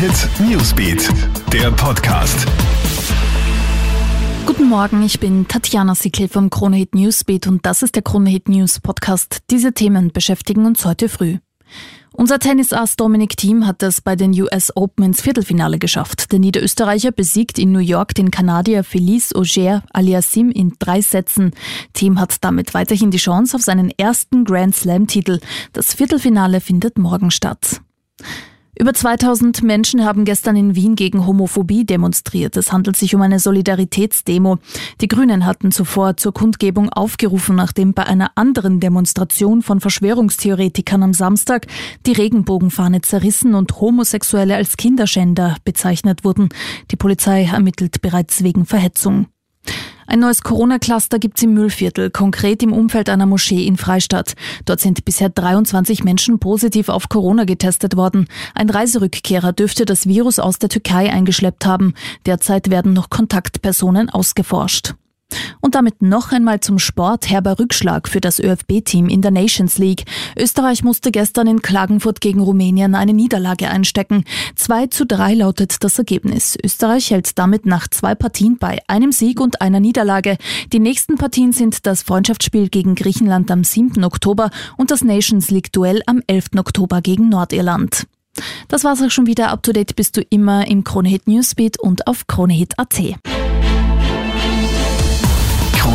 Hit Newsbeat, der Podcast. Guten Morgen, ich bin Tatjana Sickel vom Kronehit Newsbeat und das ist der Kronehit News Podcast. Diese Themen beschäftigen uns heute früh. Unser Tennisass Dominic Thiem hat es bei den US Open ins Viertelfinale geschafft. Der Niederösterreicher besiegt in New York den Kanadier Felice Auger aliasim in drei Sätzen. Thiem hat damit weiterhin die Chance auf seinen ersten Grand Slam Titel. Das Viertelfinale findet morgen statt. Über 2000 Menschen haben gestern in Wien gegen Homophobie demonstriert. Es handelt sich um eine Solidaritätsdemo. Die Grünen hatten zuvor zur Kundgebung aufgerufen, nachdem bei einer anderen Demonstration von Verschwörungstheoretikern am Samstag die Regenbogenfahne zerrissen und Homosexuelle als Kinderschänder bezeichnet wurden. Die Polizei ermittelt bereits wegen Verhetzung. Ein neues Corona-Cluster gibt es im Müllviertel, konkret im Umfeld einer Moschee in Freistadt. Dort sind bisher 23 Menschen positiv auf Corona getestet worden. Ein Reiserückkehrer dürfte das Virus aus der Türkei eingeschleppt haben. Derzeit werden noch Kontaktpersonen ausgeforscht. Und damit noch einmal zum Sport. Herber Rückschlag für das ÖFB-Team in der Nations League. Österreich musste gestern in Klagenfurt gegen Rumänien eine Niederlage einstecken. 2 zu 3 lautet das Ergebnis. Österreich hält damit nach zwei Partien bei einem Sieg und einer Niederlage. Die nächsten Partien sind das Freundschaftsspiel gegen Griechenland am 7. Oktober und das Nations League-Duell am 11. Oktober gegen Nordirland. Das war's auch schon wieder. Up to date bist du immer im Kronehit Newsbeat und auf kronehit.at.